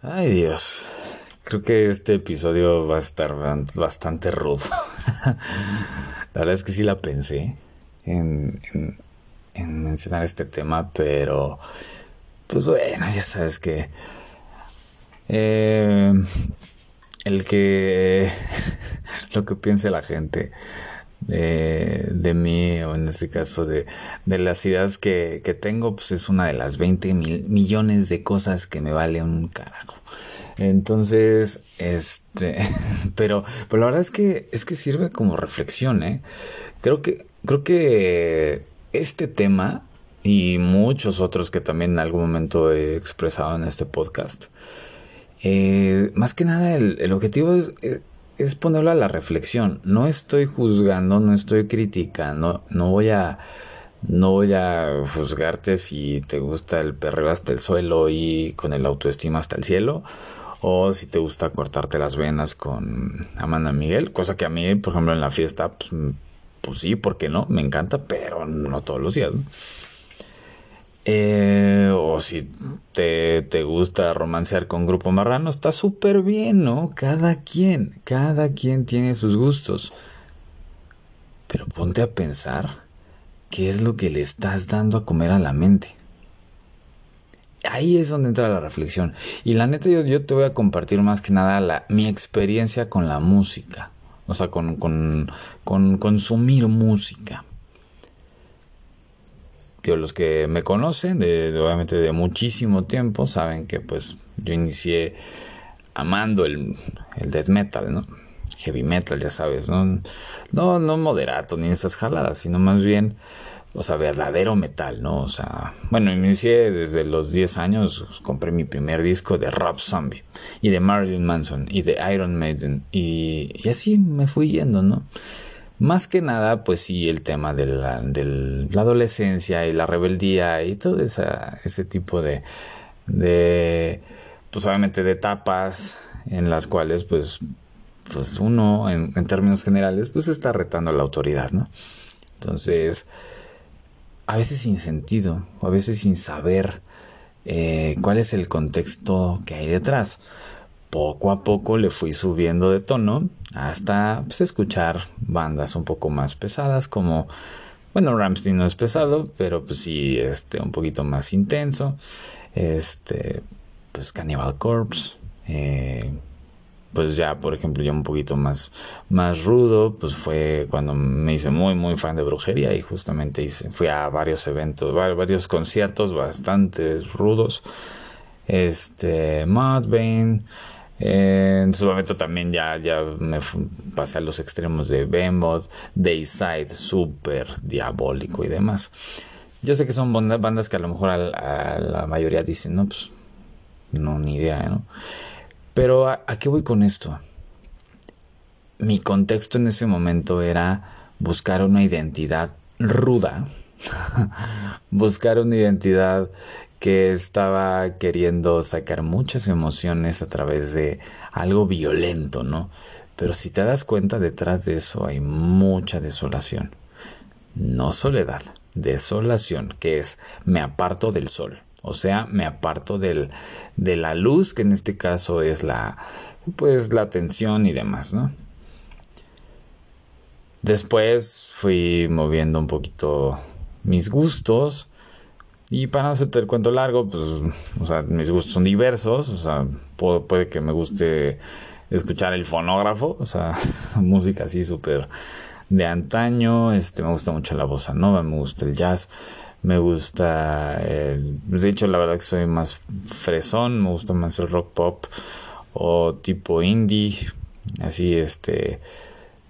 Ay Dios, creo que este episodio va a estar bastante rudo. la verdad es que sí la pensé en, mencionar este tema, pero pues bueno, ya sabes que eh, el que lo que piense la gente de, mí, o en este caso de, las ideas que, tengo, pues es una de las 20 mil millones de cosas que me vale un carajo. Entonces, este, pero, pero la verdad es que, es que sirve como reflexión, ¿eh? Creo que, creo que este tema y muchos otros que también en algún momento he expresado en este podcast, eh, más que nada el, el objetivo es, es ponerlo a la reflexión. No estoy juzgando, no estoy criticando, no voy a no voy a juzgarte si te gusta el perreo hasta el suelo y con el autoestima hasta el cielo o si te gusta cortarte las venas con Amanda Miguel, cosa que a mí, por ejemplo, en la fiesta pues, pues sí, ¿por qué no? Me encanta, pero no todos los días. Eh, si te, te, gusta romancear con Grupo Marrano, está súper bien, ¿no? Cada quien, cada quien tiene sus gustos. Pero ponte a pensar qué es lo que le estás dando a comer a la mente. Ahí es donde entra la reflexión. Y la neta, yo, yo te voy a compartir más que nada la, mi experiencia con la música. O sea, con, con, con consumir música los que me conocen, de, obviamente de muchísimo tiempo, saben que pues yo inicié amando el, el death metal, ¿no? Heavy metal, ya sabes, ¿no? No, no moderato ni esas jaladas, sino más bien, o sea, verdadero metal, ¿no? O sea, bueno, inicié desde los 10 años, compré mi primer disco de Rob Zombie y de Marilyn Manson y de Iron Maiden y, y así me fui yendo, ¿no? Más que nada, pues sí, el tema de la, la adolescencia y la rebeldía y todo ese tipo de, de, pues obviamente de etapas en las cuales, pues, pues uno, en, términos generales, pues está retando a la autoridad, ¿no? Entonces, a veces sin sentido, o a veces sin saber eh, cuál es el contexto que hay detrás poco a poco le fui subiendo de tono hasta pues, escuchar bandas un poco más pesadas como bueno Ramstein no es pesado pero pues sí este un poquito más intenso. Este pues Cannibal Corpse eh, pues ya por ejemplo ya un poquito más más rudo pues fue cuando me hice muy muy fan de brujería y justamente hice fui a varios eventos varios conciertos bastante rudos. Este Mudvayne en su momento también ya, ya me pasé a los extremos de Behemoth, Dayside, súper diabólico y demás. Yo sé que son bandas que a lo mejor a, la mayoría dicen, no, pues, no, ni idea, ¿no? Pero ¿a, qué voy con esto? Mi contexto en ese momento era buscar una identidad ruda, buscar una identidad que estaba queriendo sacar muchas emociones a través de algo violento, ¿no? Pero si te das cuenta, detrás de eso hay mucha desolación. No soledad, desolación, que es me aparto del sol. O sea, me aparto del, de la luz, que en este caso es la, pues, la atención y demás, ¿no? Después fui moviendo un poquito mis gustos y para no hacerte el cuento largo, pues, o sea, mis gustos son diversos, o sea, puede, que me guste escuchar el fonógrafo, o sea, música así súper de antaño, este, me gusta mucho la bossa nova, me gusta el jazz, me gusta, pues, de hecho, la verdad que soy más fresón, me gusta más el rock pop o tipo indie, así, este,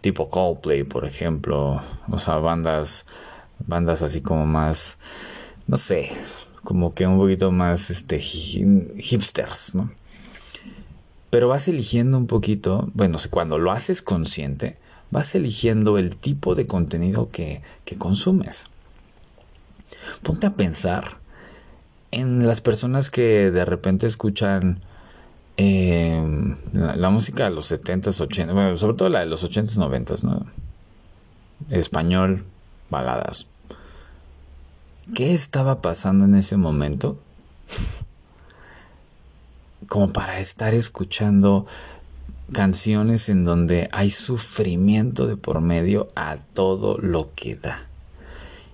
tipo Coldplay, por ejemplo, o sea, bandas, bandas así como más no sé, como que un poquito más este hipsters, ¿no? Pero vas eligiendo un poquito, bueno, cuando lo haces consciente, vas eligiendo el tipo de contenido que, que consumes. Ponte a pensar en las personas que de repente escuchan em, la, música de los 70s, 80 bueno, sobre todo la de los 80s, 90s, ¿no? Español, baladas. ¿Qué estaba pasando en ese momento? como para estar escuchando canciones en donde hay sufrimiento de por medio a todo lo que da.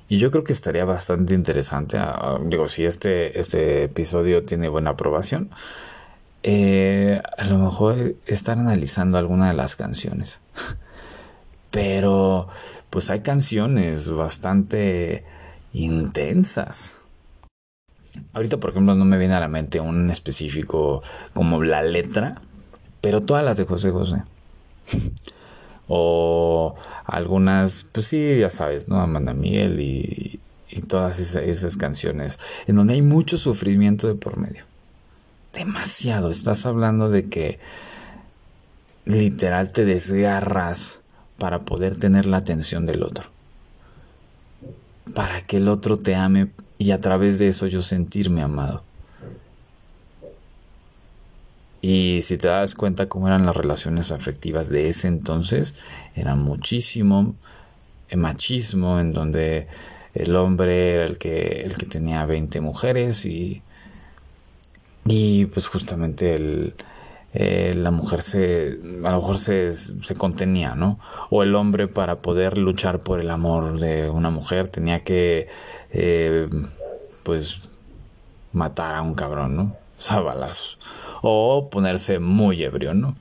Y yo creo que estaría bastante interesante, ah, ah, digo, si este, este episodio tiene buena aprobación, eh, a lo mejor estar analizando alguna de las canciones. Pero, pues hay canciones bastante intensas. Ahorita, por ejemplo, no me viene a la mente un específico como la letra, pero todas las de José José. o algunas, pues sí, ya sabes, ¿no? Amanda Miguel y, y todas esas, canciones en donde hay mucho sufrimiento de por medio. Demasiado. Estás hablando de que literal te desgarras para poder tener la atención del otro. Para que el otro te ame y a través de eso yo sentirme amado. Y si te das cuenta cómo eran las relaciones afectivas de ese entonces, era muchísimo machismo en donde el hombre era el que, el que tenía 20 mujeres y, y pues justamente el, eh, la mujer se, a lo mejor se, contenía, ¿no? O el hombre para poder luchar por el amor de una mujer tenía que, eh, pues, matar a un cabrón, ¿no? O. O ponerse muy ebrio, ¿no?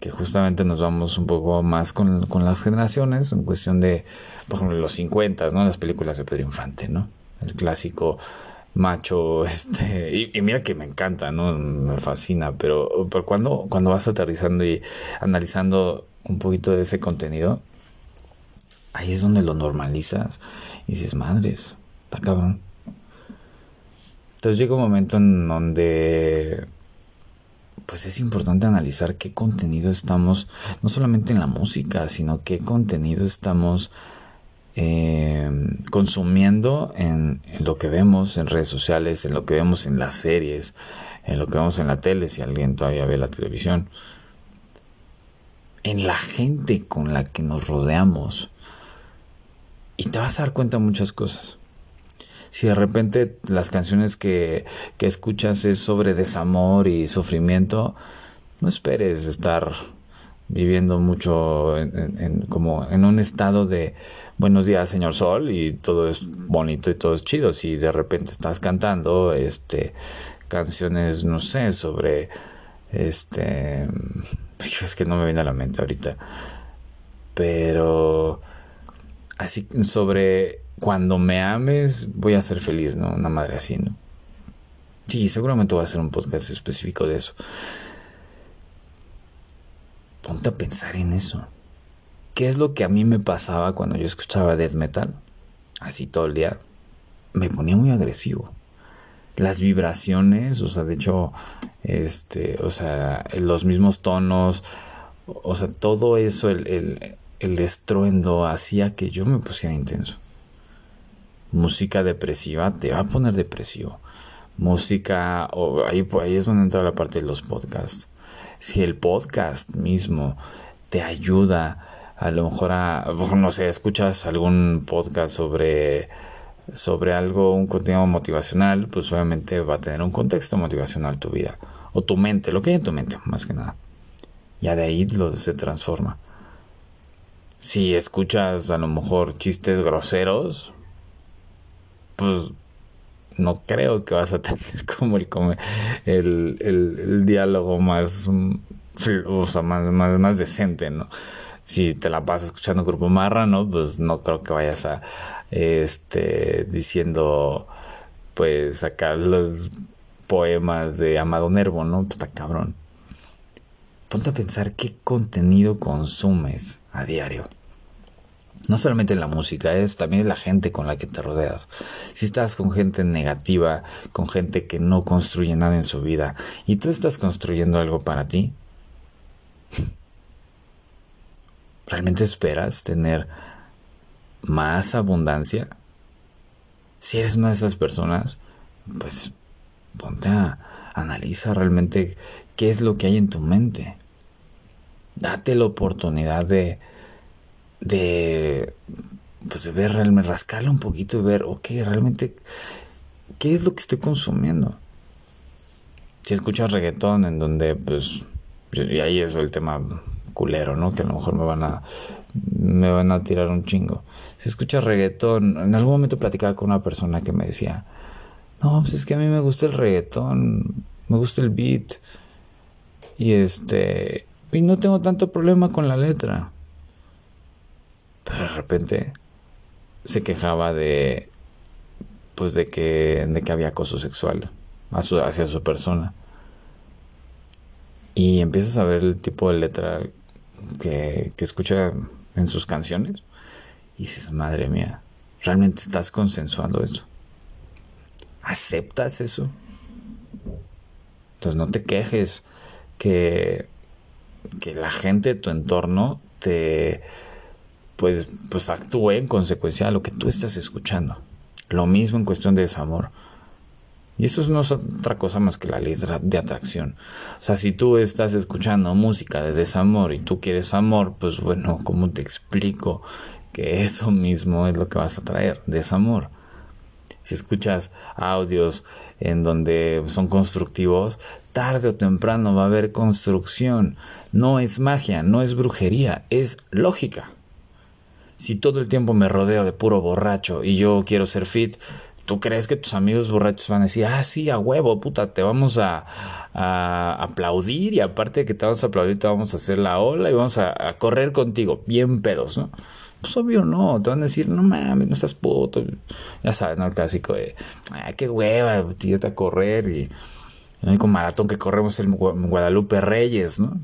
Que justamente nos vamos un poco más con, con las generaciones, en cuestión de, por ejemplo, los 50, ¿no? Las películas de Pedro Infante, ¿no? El clásico macho, este, y, mira que me encanta, ¿no? Me fascina, pero, pero cuando, cuando vas aterrizando y analizando un poquito de ese contenido, ahí es donde lo normalizas y dices, madres, está cabrón. Entonces llega un momento en donde pues es importante analizar qué contenido estamos, no solamente en la música, sino qué contenido estamos eh, consumiendo en, lo que vemos en redes sociales, en lo que vemos en las series, en lo que vemos en la tele, si alguien todavía ve la televisión, en la gente con la que nos rodeamos. Y te vas a dar cuenta de muchas cosas. Si de repente las canciones que, que escuchas es sobre desamor y sufrimiento, no esperes estar viviendo mucho como en un estado de buenos días señor sol y todo es bonito y todo es chido. Si de repente estás cantando este canciones no sé sobre este es que no me viene a la mente ahorita pero así sobre cuando me ames voy a ser feliz no una madre así no sí seguramente voy a hacer un podcast específico de eso. Ponte a pensar en eso. ¿Qué es lo que a mí me pasaba cuando yo escuchaba death metal? Así todo el día. Me ponía muy agresivo. Las vibraciones, o sea, de hecho, este, o sea, los mismos tonos, o sea, todo eso, el, el, estruendo hacía que yo me pusiera intenso. Música depresiva te va a poner depresivo. Música, o ahí, ahí es donde entra la parte de los podcasts si el podcast mismo te ayuda a lo mejor a, no sé, escuchas algún podcast sobre, sobre algo, un contenido motivacional, pues obviamente va a tener un contexto motivacional tu vida. O tu mente, lo que hay en tu mente, más que nada. Ya de ahí lo se transforma. Si escuchas a lo mejor chistes groseros, pues no creo que vas a tener como el, el, el, diálogo más, o sea, más, más, más decente, ¿no? Si te la pasas escuchando Grupo Marra, ¿no? Pues no creo que vayas a, este, diciendo, pues, sacar los poemas de Amado Nervo, ¿no? Pues está cabrón. Ponte a pensar qué contenido consumes a diario no solamente en la música, es también la gente con la que te rodeas. Si estás con gente negativa, con gente que no construye nada en su vida, y tú estás construyendo algo para ti, ¿realmente esperas tener más abundancia? Si eres una de esas personas, pues ponte a analiza realmente qué es lo que hay en tu mente. Date la oportunidad de de, pues de ver, realmente, rascarle un poquito y ver, ok, realmente, ¿qué es lo que estoy consumiendo? Si escuchas reggaetón en donde pues y ahí es el tema culero, ¿no? Que a lo mejor me van a me van a tirar un chingo. Si escuchas reggaetón, en algún momento platicaba con una persona que me decía, "No, pues es que a mí me gusta el reggaetón, me gusta el beat." Y este, y no tengo tanto problema con la letra. Pero de repente se quejaba de pues de que de que había acoso sexual hacia su persona. Y empiezas a ver el tipo de letra que, escucha en sus canciones y dices, madre mía, ¿realmente estás consensuando eso? ¿Aceptas eso? Entonces no te quejes que, que la gente de tu entorno te pues, pues actúe en consecuencia a lo que tú estás escuchando. Lo mismo en cuestión de desamor. Y eso no es otra cosa más que la ley de atracción. O sea, si tú estás escuchando música de desamor y tú quieres amor, pues bueno, ¿cómo te explico que eso mismo es lo que vas a traer? Desamor. Si escuchas audios en donde son constructivos, tarde o temprano va a haber construcción. No es magia, no es brujería, es lógica. Si todo el tiempo me rodeo de puro borracho y yo quiero ser fit, ¿Tú crees que tus amigos borrachos van a decir, ah, sí, a huevo, puta, te vamos a, aplaudir y aparte de que te vamos a aplaudir, te vamos a hacer la ola y vamos a, correr contigo, bien pedos, ¿no? Pues obvio no, te van a decir, no mames, no estás puto. Ya sabes, ¿no? El clásico de, ah, qué hueva, tío, a correr y el único maratón que corremos es el Guadalupe Reyes, ¿no?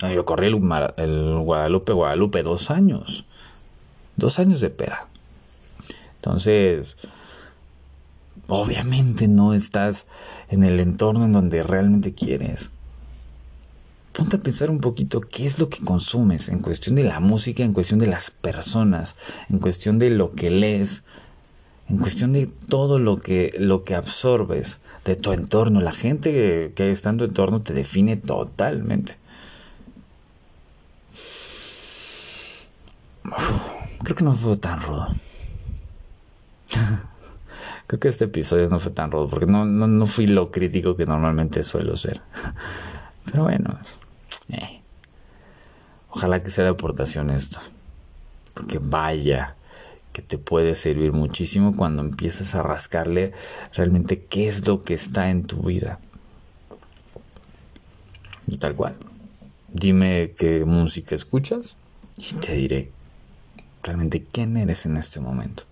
Yo corrí el Guadalupe, Guadalupe dos años. Dos años de peda. Entonces, obviamente no estás en el entorno en donde realmente quieres. Ponte a pensar un poquito qué es lo que consumes en cuestión de la música, en cuestión de las personas, en cuestión de lo que lees, en cuestión de todo lo que, lo que absorbes de tu entorno. La gente que está en tu entorno te define totalmente. creo que no fue tan rudo. Creo que este episodio no fue tan rudo porque no, no, fui lo crítico que normalmente suelo ser. Pero bueno, eh. ojalá que sea de aportación esto. Porque vaya que te puede servir muchísimo cuando empiezas a rascarle realmente qué es lo que está en tu vida. Y tal cual. Dime qué música escuchas y te diré realmente quién eres en este momento.